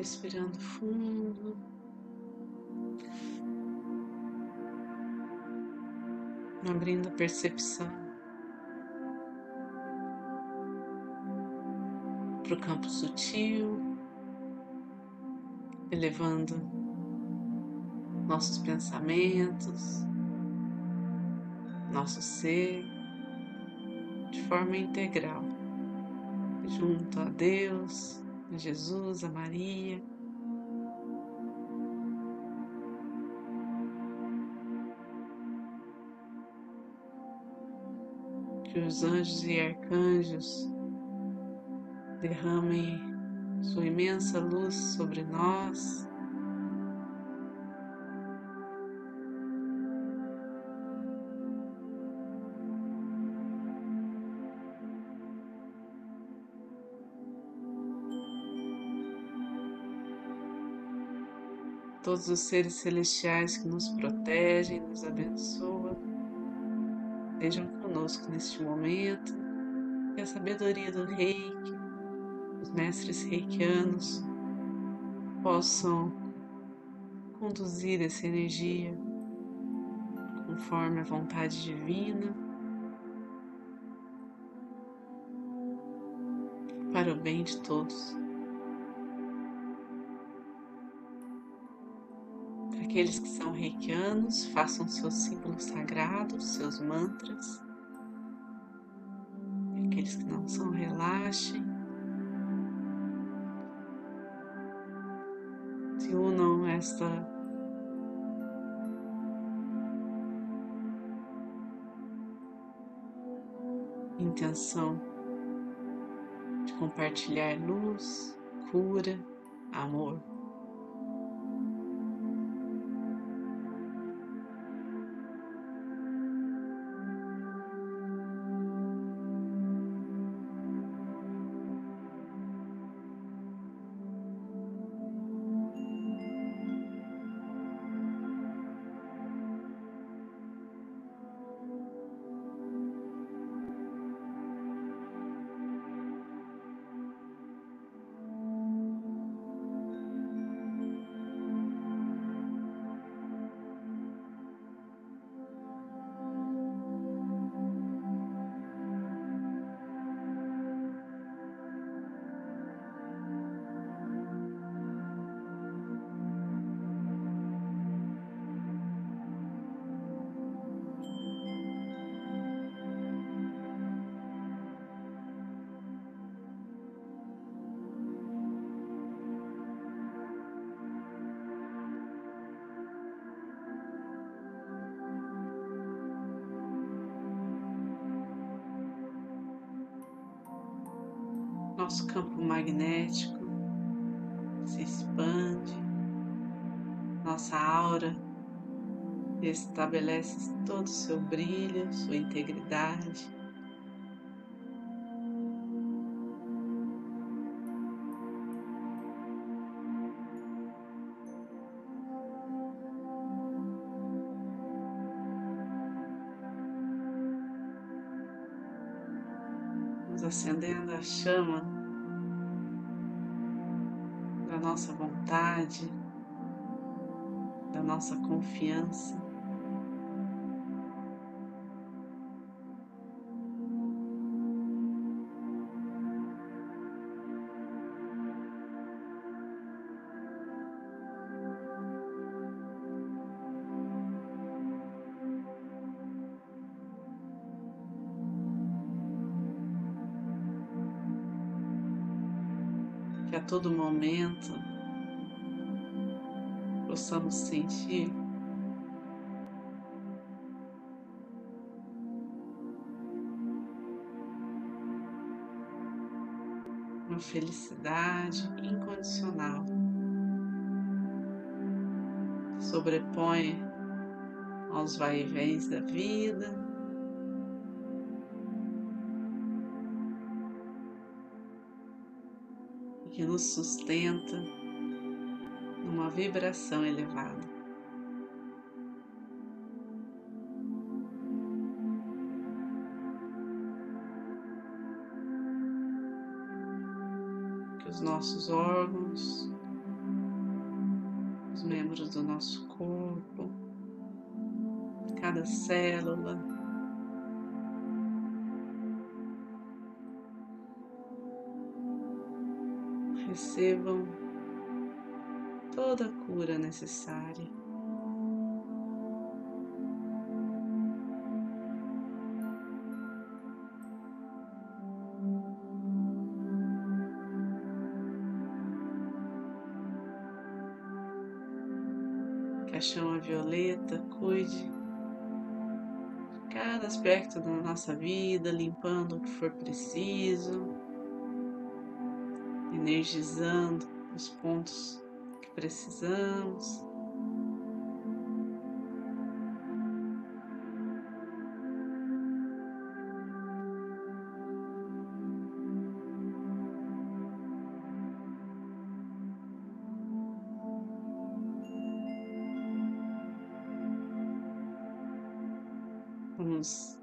respirando fundo. Abrindo a percepção. Para o campo sutil, elevando nossos pensamentos, nosso ser. De forma integral, junto a Deus, a Jesus, a Maria. Que os anjos e arcanjos derramem sua imensa luz sobre nós todos os seres celestiais que nos protegem, nos abençoam, estejam conosco neste momento, que a sabedoria do reiki, os mestres reikianos possam conduzir essa energia conforme a vontade divina. Para o bem de todos. Aqueles que são reikianos, façam seus símbolos sagrados, seus mantras. Aqueles que não são, relaxem. Se unam a esta intenção de compartilhar luz, cura, amor. Nosso campo magnético se expande, nossa aura estabelece todo o seu brilho, sua integridade. acendendo a chama nossa vontade, da nossa confiança. A todo momento possamos sentir. Uma felicidade incondicional. Sobrepõe aos vai-e-vens da vida que nos sustenta numa vibração elevada. Que os nossos órgãos os membros do nosso corpo, cada célula. Recebam toda a cura necessária. Caixão a violeta, cuide de cada aspecto da nossa vida, limpando o que for preciso, energizando os pontos que precisamos. Vamos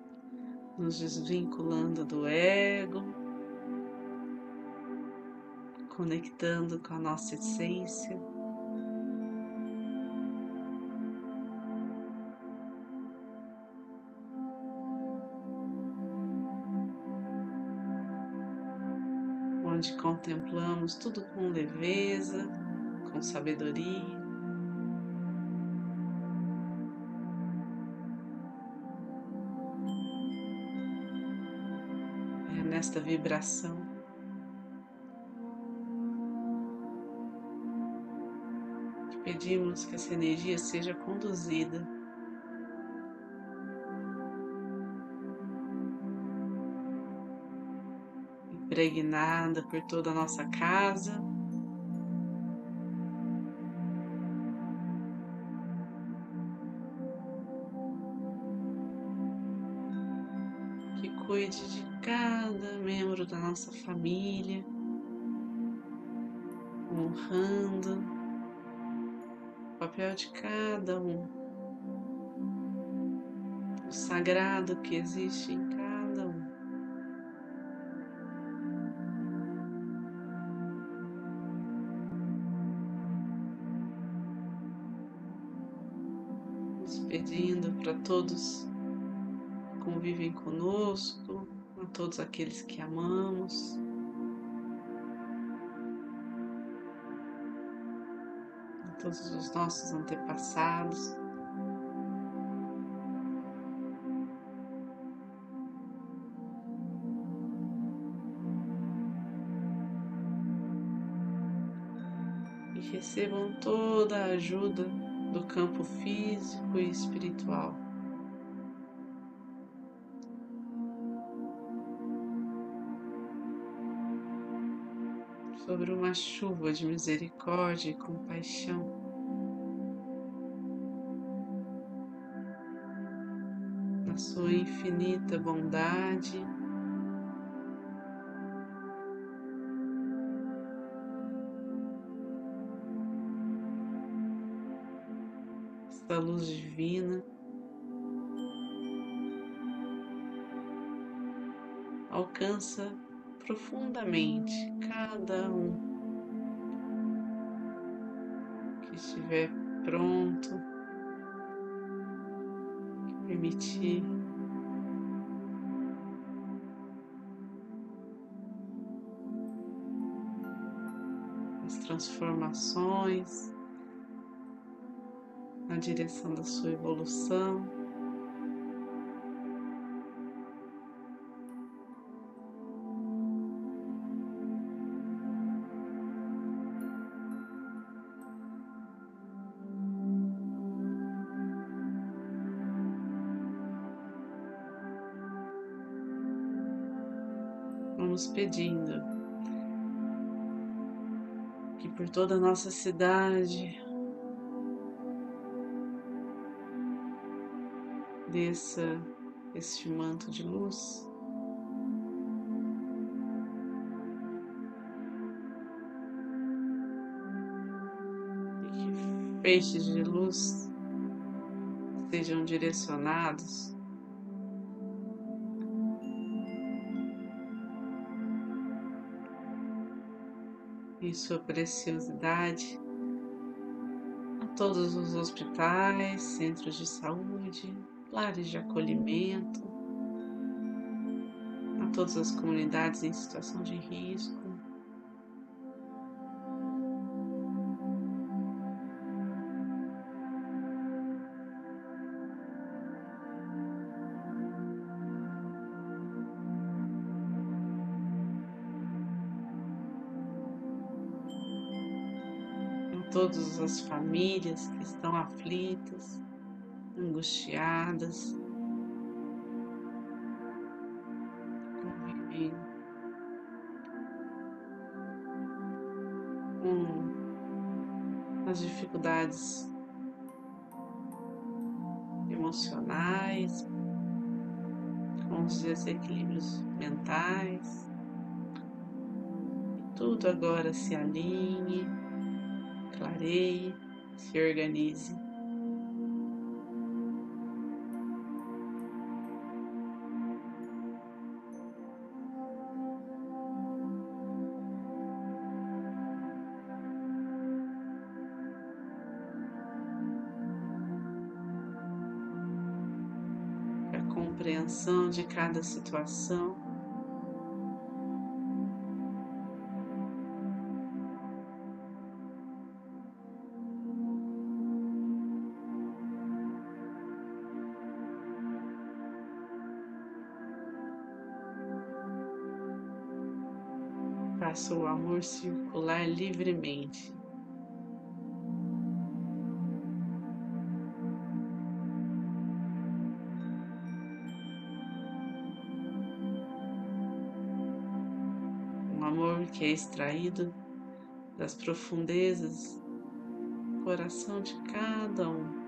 nos desvinculando do ego, conectando com a nossa essência. Onde contemplamos tudo com leveza, com sabedoria. nesta vibração. Pedimos que essa energia seja conduzida impregnada por toda a nossa casa. Que cuide de cada membro da nossa família, honrando papel de cada um, o sagrado que existe em cada um. Nos pedindo para todos que convivem conosco, a todos aqueles que amamos. Todos os nossos antepassados. E recebam toda a ajuda do campo físico e espiritual. Sobre uma chuva de misericórdia e compaixão. Na sua infinita bondade, esta luz divina. Alcança profundamente cada um que estiver pronto, que permitir as transformações na direção da sua evolução. Vamos pedindo que por toda a nossa cidade desça este manto de luz. E que feixes de luz sejam direcionados sua preciosidade a todos os hospitais, centros de saúde, lares de acolhimento, a todas as comunidades em situação de risco. Todas as famílias que estão aflitas, angustiadas, com as dificuldades emocionais, com os desequilíbrios mentais. Tudo agora se alinhe clareie, se organize. Compreensão de cada situação Faça o amor circular livremente. Um amor que é extraído das profundezas do coração de cada um.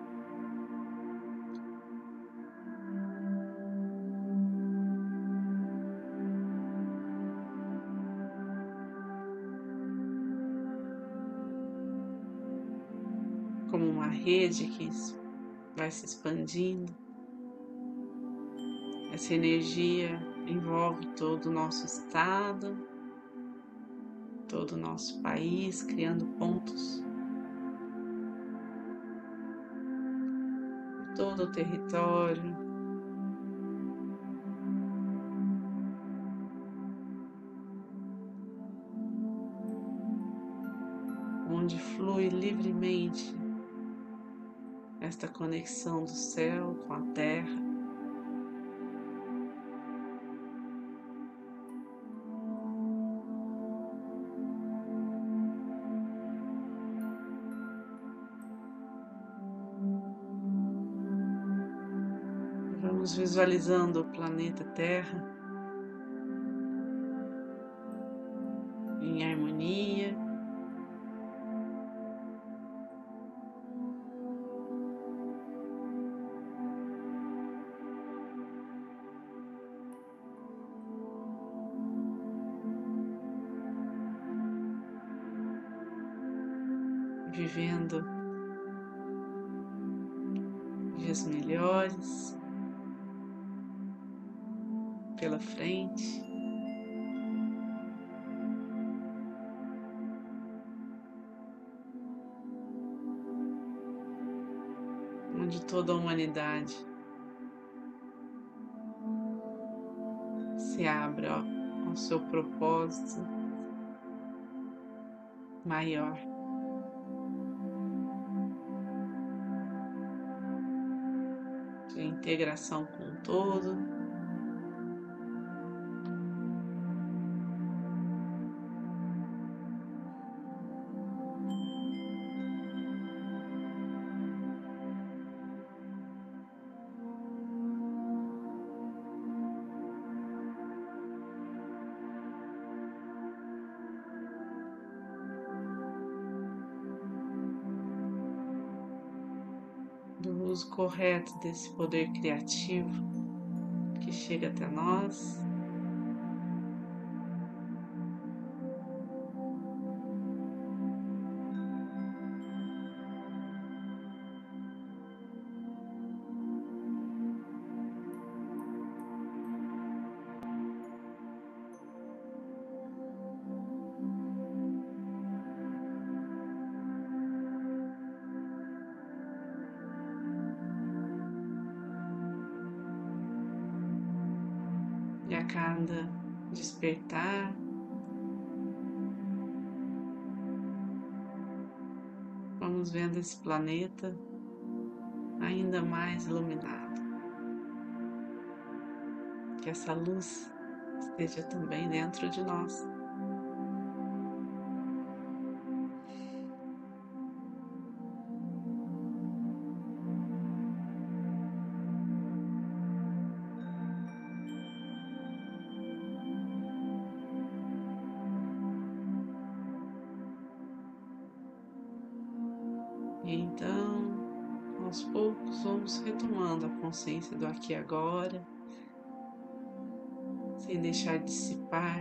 Rede que vai se expandindo. Essa energia envolve todo o nosso estado, todo o nosso país, criando pontos. Todo o território, onde flui livremente esta conexão do céu com a terra. Vamos visualizando o planeta Terra em harmonia. Frente. Onde toda a humanidade se abre ao seu propósito maior. de integração com todo. Uso correto desse poder criativo que chega até nós. Cada despertar. Vamos vendo esse planeta ainda mais iluminado. Que essa luz esteja também dentro de nós. Vamos retomando a consciência do aqui e agora, sem deixar dissipar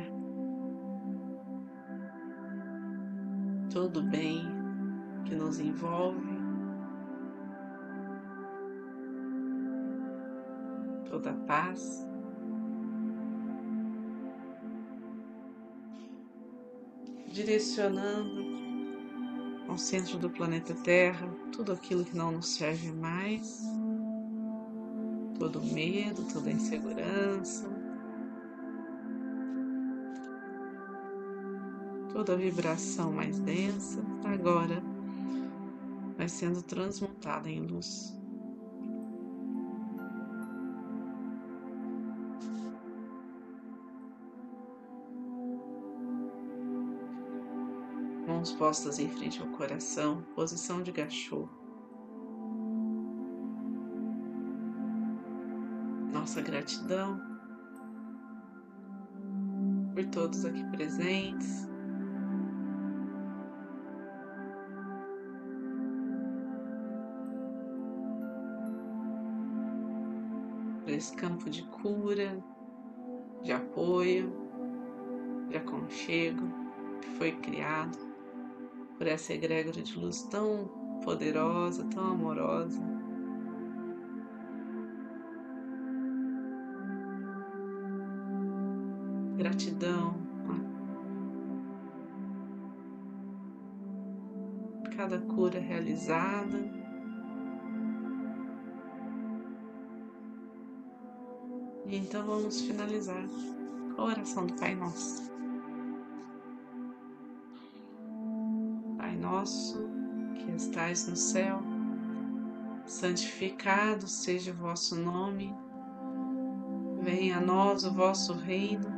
todo o bem que nos envolve, toda a paz. Direcionando ao centro do planeta Terra, tudo aquilo que não nos serve mais, todo medo, toda insegurança, toda vibração mais densa, agora vai sendo transmutada em luz. mãos postas em frente ao coração, posição de gachô. Gratidão por todos aqui presentes. Por esse campo de cura, de apoio, de aconchego que foi criado por essa egrégora de luz tão poderosa, tão amorosa. Gratidão a cada cura realizada. E então vamos finalizar com a oração do Pai Nosso. nosso que estais no céu, santificado seja o vosso nome, venha a nós o vosso reino,